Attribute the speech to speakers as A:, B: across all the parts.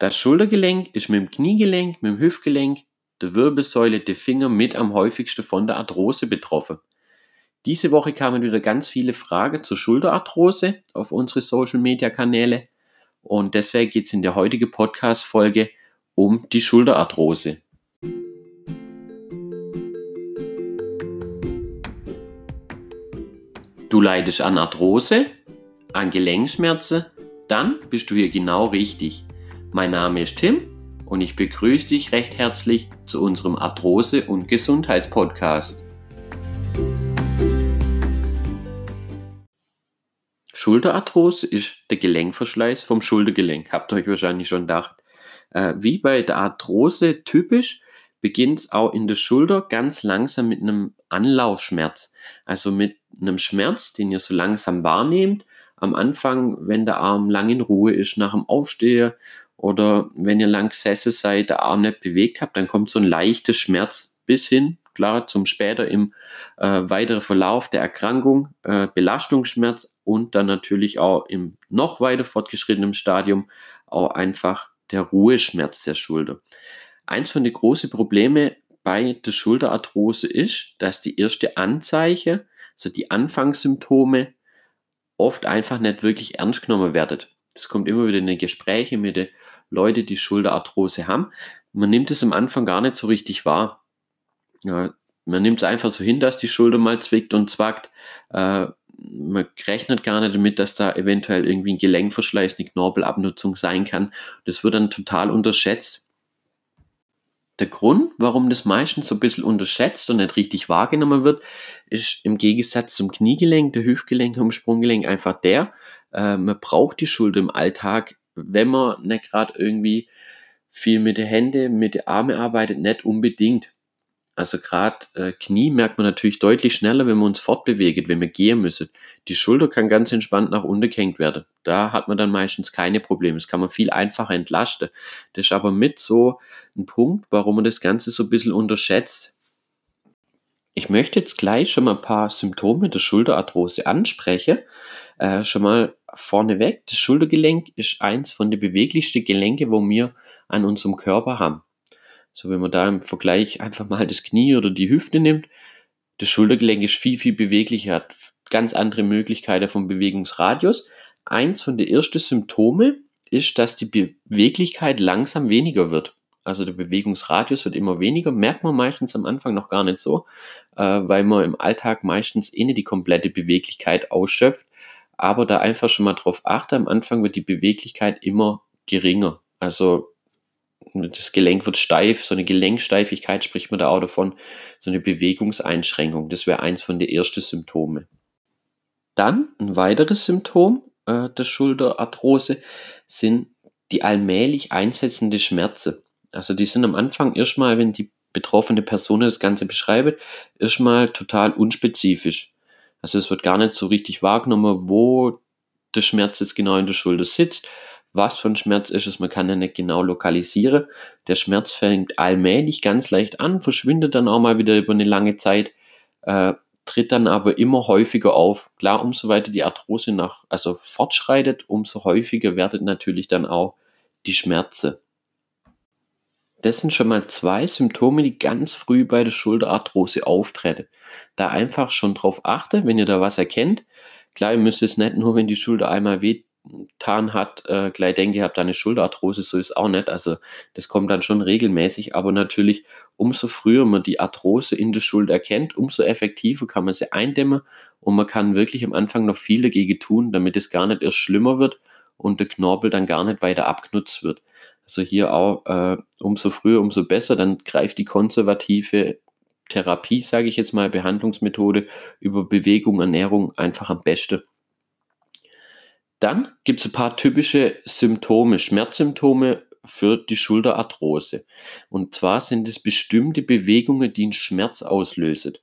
A: Das Schultergelenk ist mit dem Kniegelenk, mit dem Hüftgelenk, der Wirbelsäule, der Finger mit am häufigsten von der Arthrose betroffen. Diese Woche kamen wieder ganz viele Fragen zur Schulterarthrose auf unsere Social Media Kanäle und deswegen geht es in der heutigen Podcast-Folge um die Schulterarthrose. Du leidest an Arthrose, an Gelenkschmerzen, dann bist du hier genau richtig. Mein Name ist Tim und ich begrüße dich recht herzlich zu unserem Arthrose- und Gesundheitspodcast. Schulterarthrose ist der Gelenkverschleiß vom Schultergelenk. Habt ihr euch wahrscheinlich schon gedacht. Äh, wie bei der Arthrose typisch beginnt es auch in der Schulter ganz langsam mit einem Anlaufschmerz. Also mit einem Schmerz, den ihr so langsam wahrnehmt. Am Anfang, wenn der Arm lang in Ruhe ist, nach dem Aufstehen oder wenn ihr lang gesessen seid, der Arm nicht bewegt habt, dann kommt so ein leichter Schmerz bis hin, klar, zum später im äh, weiteren Verlauf der Erkrankung, äh, Belastungsschmerz und dann natürlich auch im noch weiter fortgeschrittenen Stadium auch einfach der Ruheschmerz der Schulter. Eins von den großen Problemen bei der Schulterarthrose ist, dass die erste Anzeichen, also die Anfangssymptome, oft einfach nicht wirklich ernst genommen werden. Das kommt immer wieder in den Gesprächen mit den Leute, die Schulterarthrose haben. Man nimmt es am Anfang gar nicht so richtig wahr. Ja, man nimmt es einfach so hin, dass die Schulter mal zwickt und zwackt. Äh, man rechnet gar nicht damit, dass da eventuell irgendwie ein Gelenkverschleiß, eine Knorpelabnutzung sein kann. Das wird dann total unterschätzt. Der Grund, warum das meistens so ein bisschen unterschätzt und nicht richtig wahrgenommen wird, ist im Gegensatz zum Kniegelenk, der Hüftgelenk und Sprunggelenk einfach der, äh, man braucht die Schulter im Alltag wenn man nicht gerade irgendwie viel mit den Händen, mit den Armen arbeitet, nicht unbedingt. Also gerade äh, Knie merkt man natürlich deutlich schneller, wenn wir uns fortbewegen, wenn wir gehen müssen. Die Schulter kann ganz entspannt nach unten gehängt werden. Da hat man dann meistens keine Probleme. Das kann man viel einfacher entlasten. Das ist aber mit so ein Punkt, warum man das Ganze so ein bisschen unterschätzt. Ich möchte jetzt gleich schon mal ein paar Symptome der Schulterarthrose ansprechen. Äh, schon mal vorneweg, das Schultergelenk ist eins von den beweglichsten Gelenke, wo wir an unserem Körper haben. So, wenn man da im Vergleich einfach mal das Knie oder die Hüfte nimmt, das Schultergelenk ist viel, viel beweglicher, hat ganz andere Möglichkeiten vom Bewegungsradius. Eins von den ersten Symptome ist, dass die Beweglichkeit langsam weniger wird. Also der Bewegungsradius wird immer weniger, merkt man meistens am Anfang noch gar nicht so, äh, weil man im Alltag meistens eh nicht die komplette Beweglichkeit ausschöpft aber da einfach schon mal drauf achte, am Anfang wird die Beweglichkeit immer geringer. Also das Gelenk wird steif, so eine Gelenksteifigkeit spricht man da auch davon, so eine Bewegungseinschränkung. Das wäre eins von den ersten Symptomen. Dann ein weiteres Symptom äh, der Schulterarthrose sind die allmählich einsetzende Schmerzen. Also die sind am Anfang erstmal, wenn die betroffene Person das Ganze beschreibt, erstmal total unspezifisch. Also es wird gar nicht so richtig wahrgenommen, wo der Schmerz jetzt genau in der Schulter sitzt, was für ein Schmerz ist es, man kann ja nicht genau lokalisieren. Der Schmerz fängt allmählich ganz leicht an, verschwindet dann auch mal wieder über eine lange Zeit, äh, tritt dann aber immer häufiger auf. Klar, umso weiter die Arthrose nach, also fortschreitet, umso häufiger werden natürlich dann auch die Schmerzen. Das sind schon mal zwei Symptome, die ganz früh bei der Schulterarthrose auftreten. Da einfach schon drauf achte, wenn ihr da was erkennt. Klar, ihr müsst es nicht nur, wenn die Schulter einmal wehtan hat, äh, gleich denken, ihr habt eine Schulterarthrose, so ist auch nicht. Also das kommt dann schon regelmäßig, aber natürlich, umso früher man die Arthrose in der Schulter erkennt, umso effektiver kann man sie eindämmen und man kann wirklich am Anfang noch viel dagegen tun, damit es gar nicht erst schlimmer wird und der Knorpel dann gar nicht weiter abgenutzt wird. Also hier auch äh, umso früher, umso besser. Dann greift die konservative Therapie, sage ich jetzt mal, Behandlungsmethode über Bewegung, Ernährung einfach am besten. Dann gibt es ein paar typische Symptome, Schmerzsymptome für die Schulterarthrose. Und zwar sind es bestimmte Bewegungen, die einen Schmerz auslösen.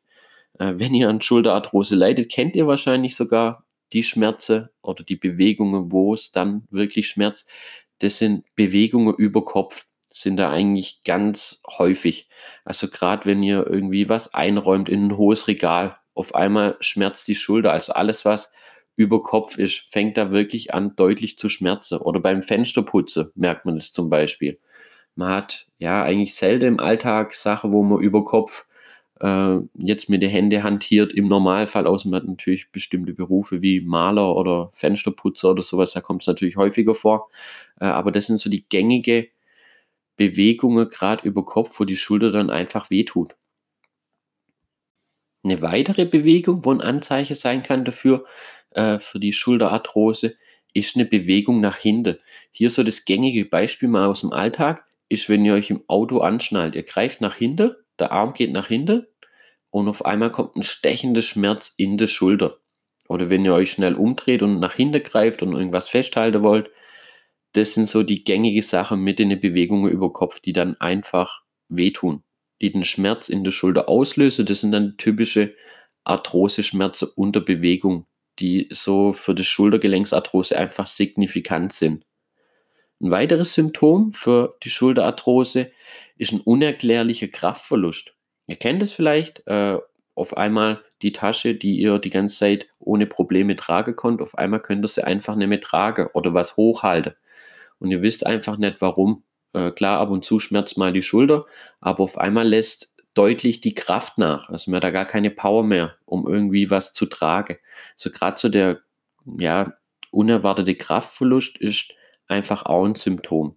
A: Äh, wenn ihr an Schulterarthrose leidet, kennt ihr wahrscheinlich sogar die Schmerzen oder die Bewegungen, wo es dann wirklich schmerzt das sind Bewegungen über Kopf, sind da eigentlich ganz häufig. Also gerade wenn ihr irgendwie was einräumt in ein hohes Regal, auf einmal schmerzt die Schulter. Also alles, was über Kopf ist, fängt da wirklich an, deutlich zu schmerzen. Oder beim Fensterputzen merkt man es zum Beispiel. Man hat ja eigentlich selten im Alltag Sachen, wo man über Kopf äh, jetzt mit den Händen hantiert. Im Normalfall, außer man hat natürlich bestimmte Berufe wie Maler oder Fensterputzer oder sowas, da kommt es natürlich häufiger vor. Äh, aber das sind so die gängige Bewegungen gerade über Kopf, wo die Schulter dann einfach wehtut. Eine weitere Bewegung, wo ein Anzeichen sein kann dafür, äh, für die Schulterarthrose, ist eine Bewegung nach hinten. Hier so das gängige Beispiel mal aus dem Alltag ist, wenn ihr euch im Auto anschnallt. Ihr greift nach hinten, der Arm geht nach hinten und auf einmal kommt ein stechender Schmerz in der Schulter. Oder wenn ihr euch schnell umdreht und nach hinten greift und irgendwas festhalten wollt, das sind so die gängige Sachen mit den Bewegungen über Kopf, die dann einfach wehtun, die den Schmerz in der Schulter auslösen. Das sind dann typische Arthrose-Schmerzen unter Bewegung, die so für die Schultergelenksarthrose einfach signifikant sind. Ein weiteres Symptom für die Schulterarthrose ist ein unerklärlicher Kraftverlust. Ihr kennt es vielleicht, äh, auf einmal die Tasche, die ihr die ganze Zeit ohne Probleme tragen konnt, auf einmal könnt ihr sie einfach nicht mehr tragen oder was hochhalten. Und ihr wisst einfach nicht warum. Äh, klar, ab und zu schmerzt mal die Schulter, aber auf einmal lässt deutlich die Kraft nach. Also man hat da gar keine Power mehr, um irgendwie was zu tragen. So gerade so der ja, unerwartete Kraftverlust ist einfach auch ein Symptom.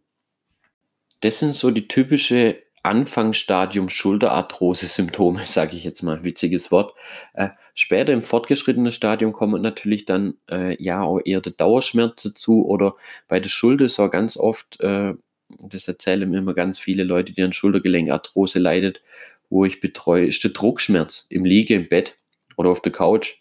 A: Das sind so die typische Anfangsstadium Schulterarthrose-Symptome, sage ich jetzt mal, witziges Wort. Äh, später im fortgeschrittenen Stadium kommen natürlich dann äh, ja auch eher der Dauerschmerz dazu oder bei der Schulter ist auch ganz oft, äh, das erzählen mir immer ganz viele Leute, die an Schultergelenkarthrose leidet, wo ich betreue, ist der Druckschmerz im Liege, im Bett oder auf der Couch.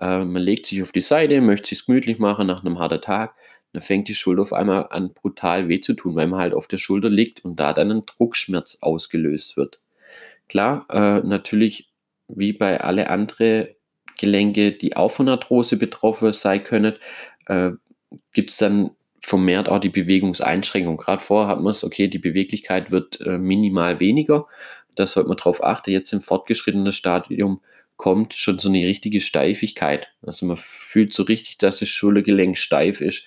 A: Äh, man legt sich auf die Seite, möchte sich gemütlich machen nach einem harten Tag dann fängt die Schulter auf einmal an brutal weh zu tun, weil man halt auf der Schulter liegt und da dann ein Druckschmerz ausgelöst wird. Klar, äh, natürlich wie bei alle anderen Gelenke, die auch von Arthrose betroffen sein können, äh, gibt es dann vermehrt auch die Bewegungseinschränkung. Gerade vorher hat man es, okay, die Beweglichkeit wird äh, minimal weniger. Da sollte man drauf achten. Jetzt im fortgeschrittenen Stadium kommt schon so eine richtige Steifigkeit. Also man fühlt so richtig, dass das Schultergelenk steif ist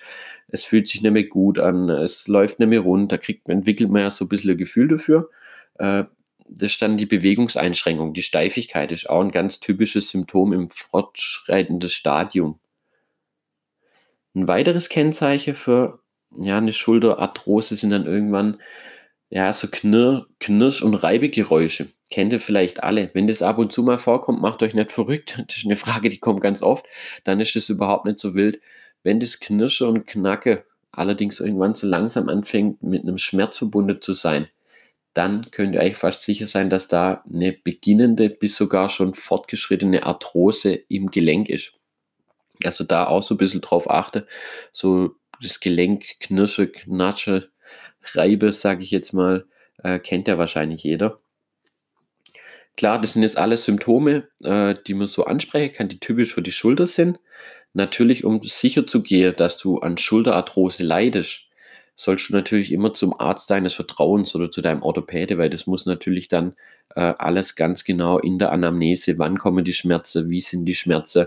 A: es fühlt sich nicht mehr gut an, es läuft nicht mehr rund, da kriegt, entwickelt man ja so ein bisschen ein Gefühl dafür. Äh, das ist dann die Bewegungseinschränkung, die Steifigkeit ist auch ein ganz typisches Symptom im fortschreitenden Stadium. Ein weiteres Kennzeichen für ja, eine Schulterarthrose sind dann irgendwann ja, so Knirr, Knirsch- und Reibegeräusche. Kennt ihr vielleicht alle. Wenn das ab und zu mal vorkommt, macht euch nicht verrückt. Das ist eine Frage, die kommt ganz oft. Dann ist es überhaupt nicht so wild. Wenn das Knirsche und Knacke allerdings irgendwann so langsam anfängt, mit einem Schmerz verbunden zu sein, dann könnt ihr eigentlich fast sicher sein, dass da eine beginnende bis sogar schon fortgeschrittene Arthrose im Gelenk ist. Also da auch so ein bisschen drauf achte, so das Gelenk Knirsche, Knatsche, Reibe, sage ich jetzt mal, äh, kennt ja wahrscheinlich jeder. Klar, das sind jetzt alle Symptome, äh, die man so ansprechen kann, die typisch für die Schulter sind. Natürlich, um sicher zu gehen, dass du an Schulterarthrose leidest, sollst du natürlich immer zum Arzt deines Vertrauens oder zu deinem Orthopäde, weil das muss natürlich dann äh, alles ganz genau in der Anamnese, wann kommen die Schmerzen, wie sind die Schmerzen,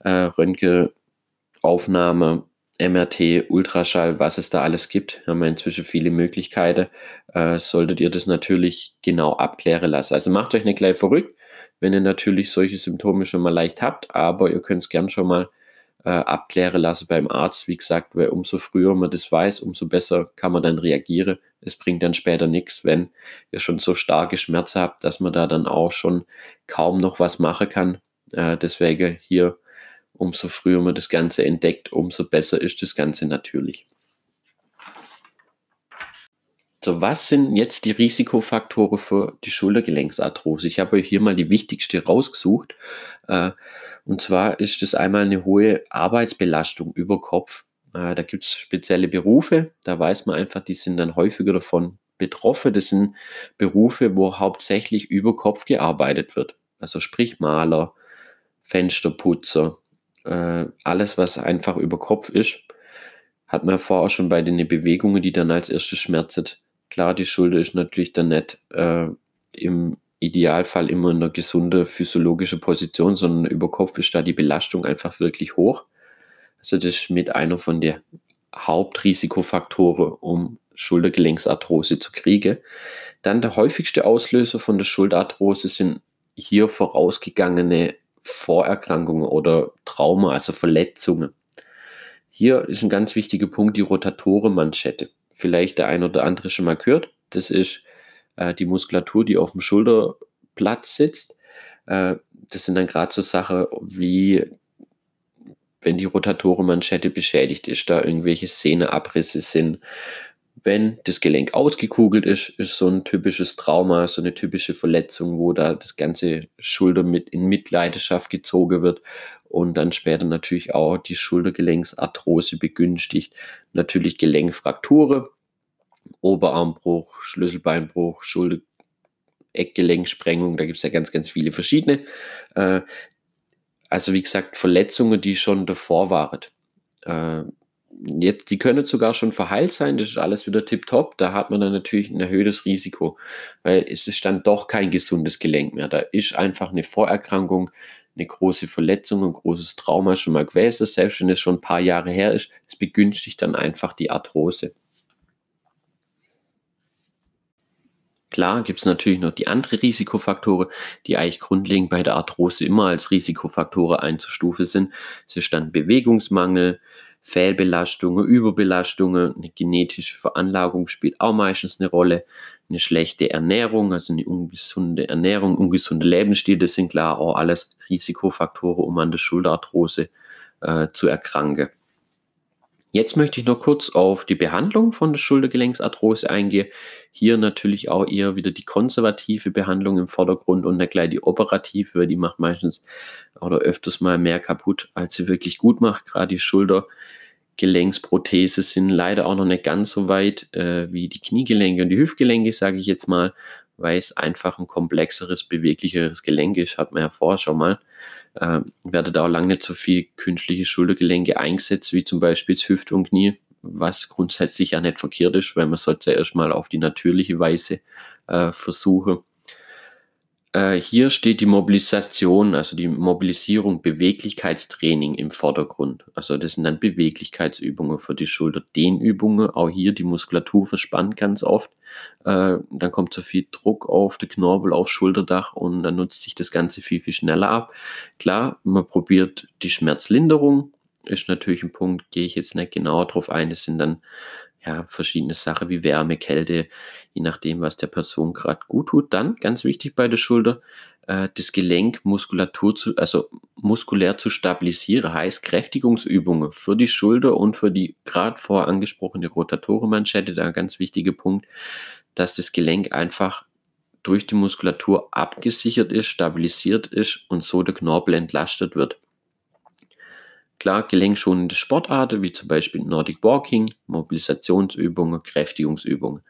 A: äh, Röntgenaufnahme, MRT, Ultraschall, was es da alles gibt, haben wir inzwischen viele Möglichkeiten, äh, solltet ihr das natürlich genau abklären lassen. Also macht euch nicht gleich verrückt, wenn ihr natürlich solche Symptome schon mal leicht habt, aber ihr könnt es gern schon mal äh, abklären lassen beim Arzt. Wie gesagt, weil umso früher man das weiß, umso besser kann man dann reagieren. Es bringt dann später nichts, wenn ihr schon so starke Schmerzen habt, dass man da dann auch schon kaum noch was machen kann. Äh, deswegen hier, umso früher man das Ganze entdeckt, umso besser ist das Ganze natürlich. So, was sind jetzt die Risikofaktoren für die Schultergelenksarthrose? Ich habe euch hier mal die wichtigste rausgesucht. Äh, und zwar ist es einmal eine hohe Arbeitsbelastung über Kopf. Äh, da gibt es spezielle Berufe, da weiß man einfach, die sind dann häufiger davon betroffen. Das sind Berufe, wo hauptsächlich über Kopf gearbeitet wird. Also sprich Maler, Fensterputzer, äh, alles, was einfach über Kopf ist. Hat man vorher schon bei den Bewegungen, die dann als erstes schmerzen, Klar, die Schulter ist natürlich dann nicht äh, im Idealfall immer eine gesunde physiologische Position, sondern über Kopf ist da die Belastung einfach wirklich hoch. Also das ist mit einer von den Hauptrisikofaktoren, um Schultergelenksarthrose zu kriegen. Dann der häufigste Auslöser von der Schulterarthrose sind hier vorausgegangene Vorerkrankungen oder Trauma, also Verletzungen. Hier ist ein ganz wichtiger Punkt die Rotatorenmanschette. Vielleicht der ein oder andere schon mal gehört. Das ist äh, die Muskulatur, die auf dem Schulterplatz sitzt. Äh, das sind dann gerade so Sachen wie, wenn die Rotatorenmanschette beschädigt ist, da irgendwelche Szeneabrisse sind, wenn das Gelenk ausgekugelt ist, ist so ein typisches Trauma, so eine typische Verletzung, wo da das ganze Schulter mit in Mitleidenschaft gezogen wird und dann später natürlich auch die Schultergelenksarthrose begünstigt. Natürlich Gelenkfrakture, Oberarmbruch, Schlüsselbeinbruch, Schulter Eckgelenksprengung, da gibt es ja ganz, ganz viele verschiedene. Äh, also wie gesagt, Verletzungen, die schon davor waren. Äh, Jetzt, die können sogar schon verheilt sein, das ist alles wieder tipptopp. Da hat man dann natürlich ein erhöhtes Risiko, weil es ist dann doch kein gesundes Gelenk mehr. Da ist einfach eine Vorerkrankung, eine große Verletzung, ein großes Trauma schon mal gewesen, selbst wenn es schon ein paar Jahre her ist. Es begünstigt dann einfach die Arthrose. Klar gibt es natürlich noch die anderen Risikofaktoren, die eigentlich grundlegend bei der Arthrose immer als Risikofaktoren einzustufen sind. Es ist dann Bewegungsmangel, Fehlbelastungen, Überbelastungen, eine genetische Veranlagung spielt auch meistens eine Rolle, eine schlechte Ernährung, also eine ungesunde Ernährung, ungesunde Lebensstil, das sind klar auch alles Risikofaktoren, um an der Schulterarthrose äh, zu erkranken. Jetzt möchte ich noch kurz auf die Behandlung von der Schultergelenksarthrose eingehen. Hier natürlich auch eher wieder die konservative Behandlung im Vordergrund und dann gleich die operative, weil die macht meistens oder öfters mal mehr kaputt, als sie wirklich gut macht. Gerade die Schultergelenksprothese sind leider auch noch nicht ganz so weit äh, wie die Kniegelenke und die Hüftgelenke, sage ich jetzt mal, weil es einfach ein komplexeres, beweglicheres Gelenk ist, hat man ja vorher schon mal äh, werden auch lange nicht so viel künstliche Schultergelenke eingesetzt, wie zum Beispiel Hüfte und Knie, was grundsätzlich ja nicht verkehrt ist, weil man sollte ja erstmal auf die natürliche Weise äh, versuchen. Äh, hier steht die Mobilisation, also die Mobilisierung, Beweglichkeitstraining im Vordergrund. Also das sind dann Beweglichkeitsübungen für die Schulter, Dehnübungen. Auch hier die Muskulatur verspannt ganz oft. Äh, dann kommt so viel Druck auf den Knorpel, auf Schulterdach und dann nutzt sich das Ganze viel, viel schneller ab. Klar, man probiert die Schmerzlinderung. Ist natürlich ein Punkt, gehe ich jetzt nicht genauer drauf ein. Das sind dann ja, verschiedene Sachen wie Wärme, Kälte, je nachdem, was der Person gerade gut tut. Dann, ganz wichtig bei der Schulter, äh, das Gelenk Muskulatur zu, also muskulär zu stabilisieren, heißt Kräftigungsübungen für die Schulter und für die gerade vor angesprochene Rotatorenmanschette, da ein ganz wichtiger Punkt, dass das Gelenk einfach durch die Muskulatur abgesichert ist, stabilisiert ist und so der Knorpel entlastet wird. Klar, gelenkschonende Sportarten wie zum Beispiel Nordic Walking, Mobilisationsübungen, Kräftigungsübungen.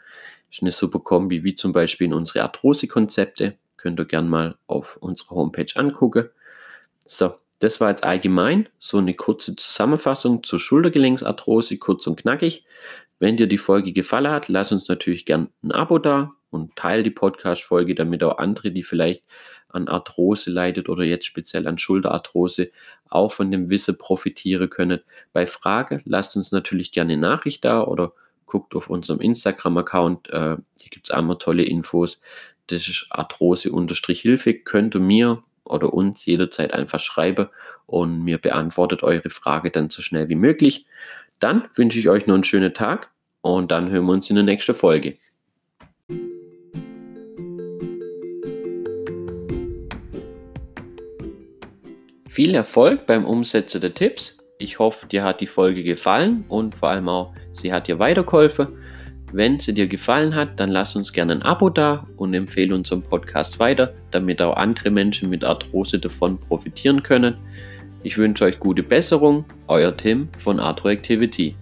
A: Das ist eine super Kombi, wie zum Beispiel in unsere Arthrose-Konzepte. Könnt ihr gerne mal auf unserer Homepage angucken. So, das war jetzt allgemein so eine kurze Zusammenfassung zur Schultergelenksarthrose, kurz und knackig. Wenn dir die Folge gefallen hat, lass uns natürlich gerne ein Abo da und teile die Podcast-Folge, damit auch andere, die vielleicht an Arthrose leidet oder jetzt speziell an Schulterarthrose, auch von dem Wissen profitieren können. Bei Frage lasst uns natürlich gerne eine Nachricht da oder guckt auf unserem Instagram-Account. Äh, hier gibt es einmal tolle Infos. Das ist Arthrose-Hilfe. Könnt ihr mir oder uns jederzeit einfach schreiben und mir beantwortet eure Frage dann so schnell wie möglich. Dann wünsche ich euch noch einen schönen Tag und dann hören wir uns in der nächsten Folge. Viel Erfolg beim Umsetzen der Tipps. Ich hoffe, dir hat die Folge gefallen und vor allem auch, sie hat dir weitergeholfen. Wenn sie dir gefallen hat, dann lass uns gerne ein Abo da und empfehle unseren Podcast weiter, damit auch andere Menschen mit Arthrose davon profitieren können. Ich wünsche euch gute Besserung, euer Tim von Arthroactivity.